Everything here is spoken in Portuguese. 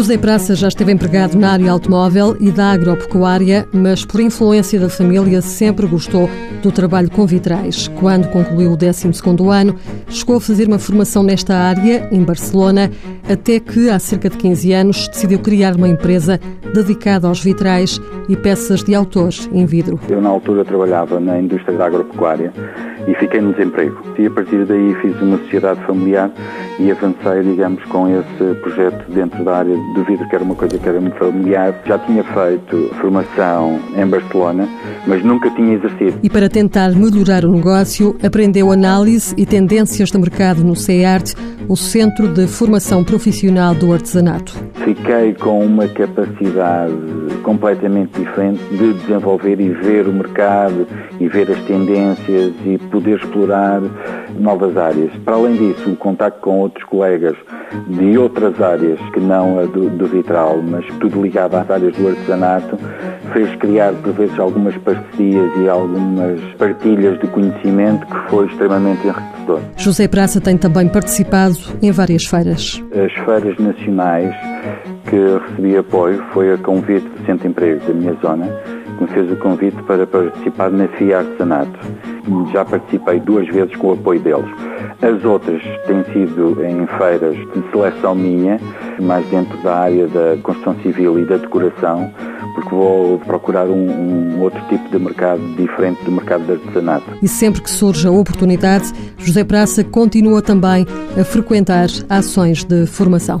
José Praça já esteve empregado na área automóvel e da agropecuária, mas por influência da família sempre gostou do trabalho com vitrais. Quando concluiu o 12º ano, chegou a fazer uma formação nesta área, em Barcelona, até que, há cerca de 15 anos, decidiu criar uma empresa dedicada aos vitrais e peças de autores em vidro. Eu, na altura, trabalhava na indústria da agropecuária e fiquei no desemprego. E a partir daí fiz uma sociedade familiar e avancei, digamos, com esse projeto dentro da área do vidro, que era uma coisa que era muito familiar. Já tinha feito formação em Barcelona, mas nunca tinha exercido. E para tentar melhorar o negócio, aprendeu análise e tendências de mercado no CEART, o Centro de Formação Profissional do Artesanato. Fiquei com uma capacidade completamente diferente de desenvolver e ver o mercado e ver as tendências e poder explorar novas áreas. Para além disso, o contacto com outros colegas de outras áreas que não a do, do vitral, mas tudo ligado às áreas do artesanato, fez criar, por vezes, algumas parcerias e algumas partilhas de conhecimento que foi extremamente enriquecedor. José Praça tem também participado em várias feiras. As feiras nacionais que recebi apoio foi a convite do Centro de Emprego da minha zona, que me fez o convite para participar na FIA Artesanato. Já participei duas vezes com o apoio deles. As outras têm sido em feiras de seleção minha, mais dentro da área da construção civil e da decoração, porque vou procurar um, um, outro tipo de mercado diferente do mercado de artesanato. E sempre que surge a oportunidade, José Praça continua também a frequentar ações de formação.